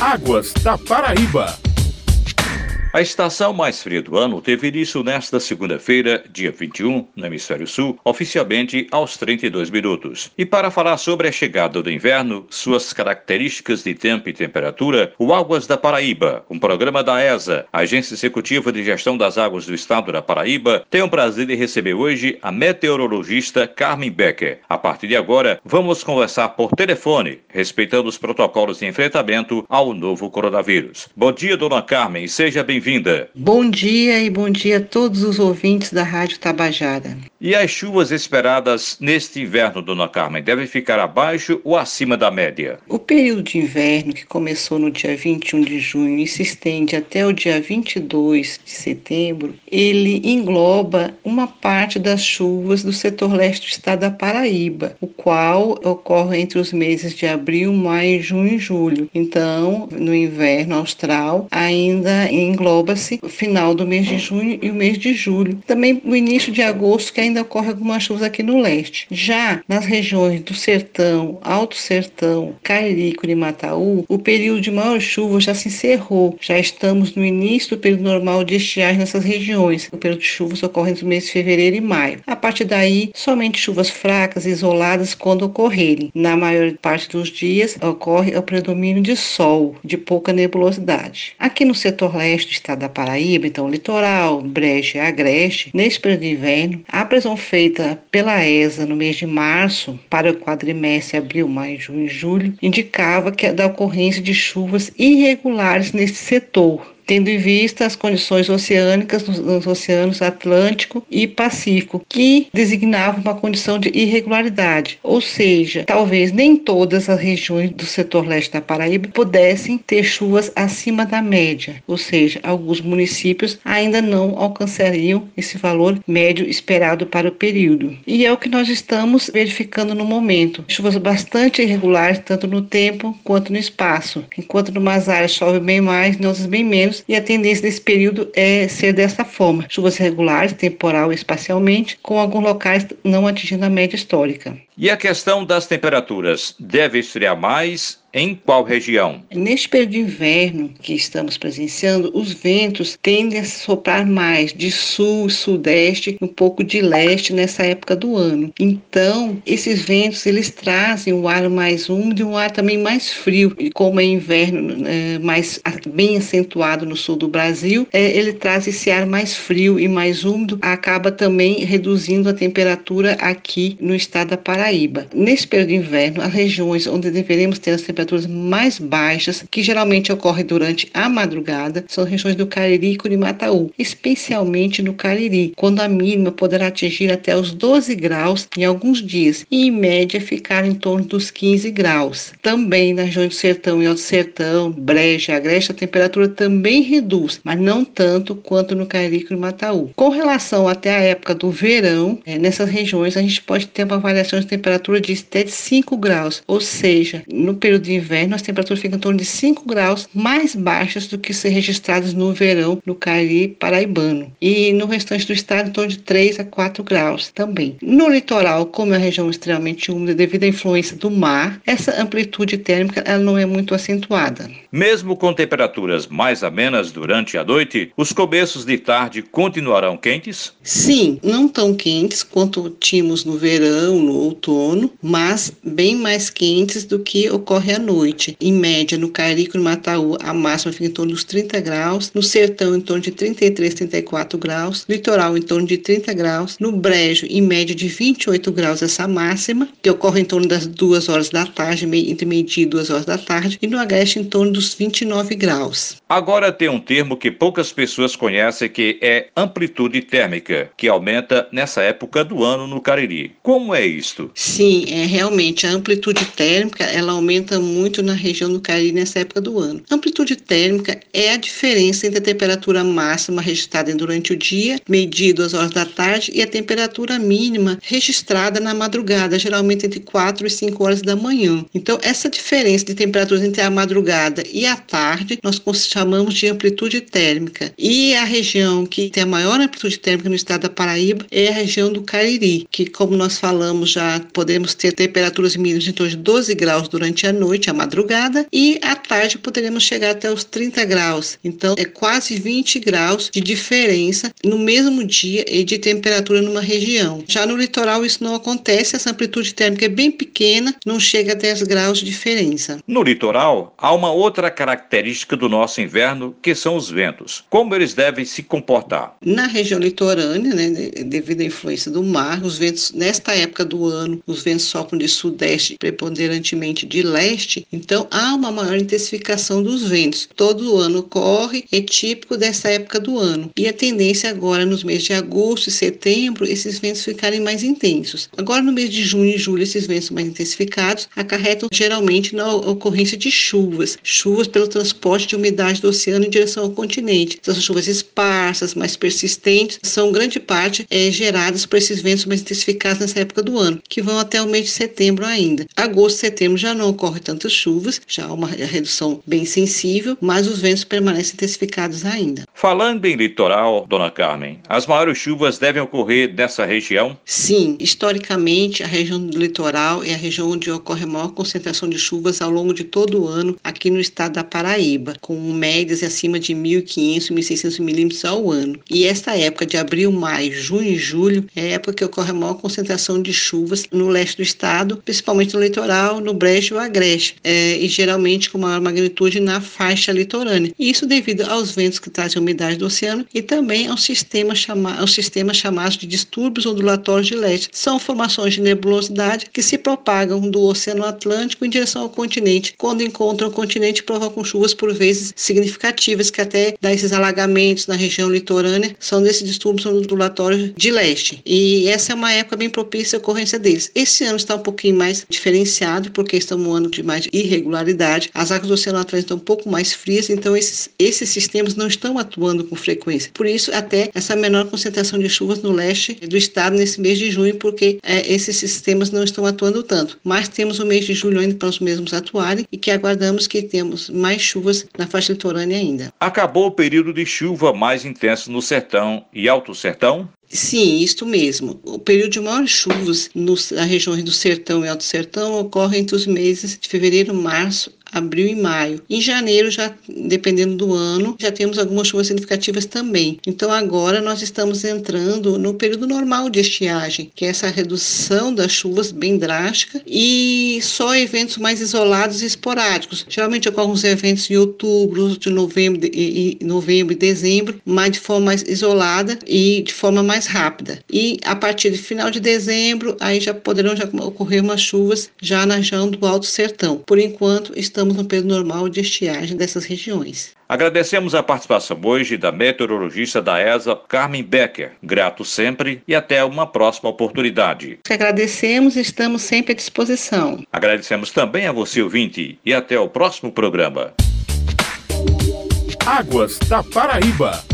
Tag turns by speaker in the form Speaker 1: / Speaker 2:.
Speaker 1: Águas da Paraíba.
Speaker 2: A estação mais fria do ano teve início nesta segunda-feira, dia 21, no Hemisfério Sul, oficialmente aos 32 minutos. E para falar sobre a chegada do inverno, suas características de tempo e temperatura, o Águas da Paraíba, um programa da ESA, Agência Executiva de Gestão das Águas do Estado da Paraíba, tem o prazer de receber hoje a meteorologista Carmen Becker. A partir de agora, vamos conversar por telefone, respeitando os protocolos de enfrentamento ao novo coronavírus. Bom dia, dona Carmen, seja bem bem-vinda.
Speaker 3: Bom dia e bom dia a todos os ouvintes da Rádio Tabajara.
Speaker 2: E as chuvas esperadas neste inverno, dona Carmen, devem ficar abaixo ou acima da média?
Speaker 3: O período de inverno, que começou no dia 21 de junho e se estende até o dia 22 de setembro, ele engloba uma parte das chuvas do setor leste do estado da Paraíba, o qual ocorre entre os meses de abril, maio, junho e julho. Então, no inverno austral, ainda engloba engloba-se o final do mês de junho e o mês de julho. Também o início de agosto, que ainda ocorre algumas chuvas aqui no leste. Já nas regiões do Sertão, Alto Sertão, Cariri, e Mataú, o período de maior chuva já se encerrou. Já estamos no início do período normal de estiagem nessas regiões. O período de chuvas ocorre entre os meses de fevereiro e maio. A partir daí, somente chuvas fracas e isoladas quando ocorrerem. Na maior parte dos dias, ocorre o predomínio de sol, de pouca nebulosidade. Aqui no setor leste estado da Paraíba, então litoral, Brecha e Agreste, nesse período de inverno, a previsão feita pela ESA no mês de março para o quadrimestre abril, maio, junho e julho indicava que é da ocorrência de chuvas irregulares nesse setor, tendo em vista as condições oceânicas nos, nos oceanos Atlântico e Pacífico, que designavam uma condição de irregularidade, ou seja, talvez nem todas as regiões do setor leste da Paraíba pudessem ter chuvas acima da média, ou seja, alguns municípios ainda não alcançariam esse valor médio esperado para o período. E é o que nós estamos verificando no momento. Chuvas bastante irregulares, tanto no tempo quanto no espaço. Enquanto em umas áreas chove bem mais, em outras bem menos, e a tendência desse período é ser dessa forma: chuvas regulares, temporal e espacialmente, com alguns locais não atingindo a média histórica.
Speaker 2: E a questão das temperaturas deve esfriar mais em qual região?
Speaker 3: Neste período de inverno que estamos presenciando, os ventos tendem a soprar mais de sul, sudeste, um pouco de leste nessa época do ano. Então, esses ventos eles trazem um ar mais úmido e um ar também mais frio. E como é inverno é, mais bem acentuado no sul do Brasil, é, ele traz esse ar mais frio e mais úmido, acaba também reduzindo a temperatura aqui no estado da Paraíba. Nesse período de inverno, as regiões onde deveremos ter as temperaturas mais baixas, que geralmente ocorrem durante a madrugada, são regiões do Cariri e Curimataú, especialmente no Cariri, quando a mínima poderá atingir até os 12 graus em alguns dias e em média ficar em torno dos 15 graus. Também na região do Sertão e Alto Sertão, Breja, Agreste, a temperatura também reduz, mas não tanto quanto no Cariri e Curimataú. Com relação até a época do verão, é, nessas regiões a gente pode ter uma variação de temperatura de até de 5 graus, ou seja, no período de inverno, as temperaturas ficam em torno de 5 graus mais baixas do que ser registradas no verão no Cariri paraibano. E no restante do estado, em torno de 3 a 4 graus também. No litoral, como é uma região extremamente úmida devido à influência do mar, essa amplitude térmica ela não é muito acentuada.
Speaker 2: Mesmo com temperaturas mais amenas durante a noite, os começos de tarde continuarão quentes?
Speaker 3: Sim, não tão quentes quanto tínhamos no verão, no outono, mas bem mais quentes do que ocorre à noite. Em média, no Carico e no Mataú, a máxima fica em torno dos 30 graus, no Sertão em torno de 33, 34 graus, no Litoral em torno de 30 graus, no Brejo em média de 28 graus essa máxima, que ocorre em torno das 2 horas da tarde, entre meio-dia e 2 horas da tarde, e no Agreste em torno dos 29 graus.
Speaker 2: Agora tem um termo que poucas pessoas conhecem que é amplitude térmica, que aumenta nessa época do ano no Cariri. Como é isto?
Speaker 3: Sim, é realmente a amplitude térmica, ela aumenta muito na região do Cariri nessa época do ano. Amplitude térmica é a diferença entre a temperatura máxima registrada durante o dia, meio-dia e duas horas da tarde, e a temperatura mínima registrada na madrugada, geralmente entre 4 e 5 horas da manhã. Então, essa diferença de temperaturas entre a madrugada e a tarde, nós chamamos de amplitude térmica. E a região que tem a maior amplitude térmica no estado da Paraíba é a região do Cariri, que, como nós falamos já podemos ter temperaturas mínimas em torno de 12 graus durante a noite, a madrugada, e à tarde poderemos chegar até os 30 graus. Então, é quase 20 graus de diferença no mesmo dia e de temperatura numa região. Já no litoral, isso não acontece, essa amplitude térmica é bem pequena, não chega a 10 graus de diferença.
Speaker 2: No litoral, há uma outra característica do nosso inverno, que são os ventos. Como eles devem se comportar?
Speaker 3: Na região litorânea, né, devido à influência do mar, os ventos, nesta época do ano, os ventos sopram de sudeste, preponderantemente de leste, então há uma maior intensificação dos ventos. Todo ano ocorre, é típico dessa época do ano. E a tendência agora, nos meses de agosto e setembro, esses ventos ficarem mais intensos. Agora, no mês de junho e julho, esses ventos mais intensificados acarretam geralmente na ocorrência de chuvas, chuvas pelo transporte de umidade do oceano em direção ao continente. Essas chuvas esparsas, mais persistentes, são grande parte é, geradas por esses ventos mais intensificados nessa época do ano, que vão até o mês de setembro ainda. Agosto e setembro já não ocorre tantas chuvas, já há uma redução bem sensível, mas os ventos permanecem intensificados ainda.
Speaker 2: Falando em litoral, dona Carmen, as maiores chuvas devem ocorrer nessa região?
Speaker 3: Sim, historicamente a região do litoral é a região onde ocorre a maior concentração de chuvas ao longo de todo o ano aqui no estado da Paraíba, com médias acima de 1.500, 1.600 milímetros ao ano. E esta época de abril, maio, junho e julho é a época que ocorre a maior concentração de chuvas no leste do estado, principalmente no litoral, no Brejo e Agreste, é, e geralmente com maior magnitude na faixa litorânea. Isso devido aos ventos que trazem umidade do oceano e também ao sistema, chama, ao sistema chamado de distúrbios ondulatórios de leste. São formações de nebulosidade que se propagam do Oceano Atlântico em direção ao continente. Quando encontram o continente, provocam chuvas por vezes significativas que até dá esses alagamentos na região litorânea, são desses distúrbios ondulatórios de leste. E essa é uma época bem propícia à ocorrência deles. Esse ano está um pouquinho mais diferenciado, porque estamos um ano de mais irregularidade. As águas do Oceano Atlântico estão um pouco mais frias, então esses, esses sistemas não estão atuando com frequência. Por isso, até essa menor concentração de chuvas no leste do estado nesse mês de junho, porque é, esses sistemas não estão atuando tanto. Mas temos o mês de julho ainda para os mesmos atuarem e que aguardamos que temos mais chuvas na faixa litorânea ainda.
Speaker 2: Acabou o período de chuva mais intenso no sertão e alto sertão?
Speaker 3: Sim, isto mesmo. O período de maiores chuvas nas regiões do sertão e alto sertão ocorre entre os meses de fevereiro, março abril e maio. Em janeiro, já dependendo do ano, já temos algumas chuvas significativas também. Então agora nós estamos entrando no período normal de estiagem, que é essa redução das chuvas bem drástica e só eventos mais isolados e esporádicos. Geralmente ocorrem os eventos em outubro, de novembro e, novembro e dezembro, mas de forma mais isolada e de forma mais rápida. E a partir do final de dezembro, aí já poderão já ocorrer umas chuvas já na região do Alto Sertão. Por enquanto, estamos estamos no período normal de estiagem dessas regiões.
Speaker 2: Agradecemos a participação hoje da meteorologista da ESA, Carmen Becker. Grato sempre e até uma próxima oportunidade.
Speaker 3: Agradecemos e estamos sempre à disposição.
Speaker 2: Agradecemos também a você, ouvinte, e até o próximo programa.
Speaker 1: Águas da Paraíba.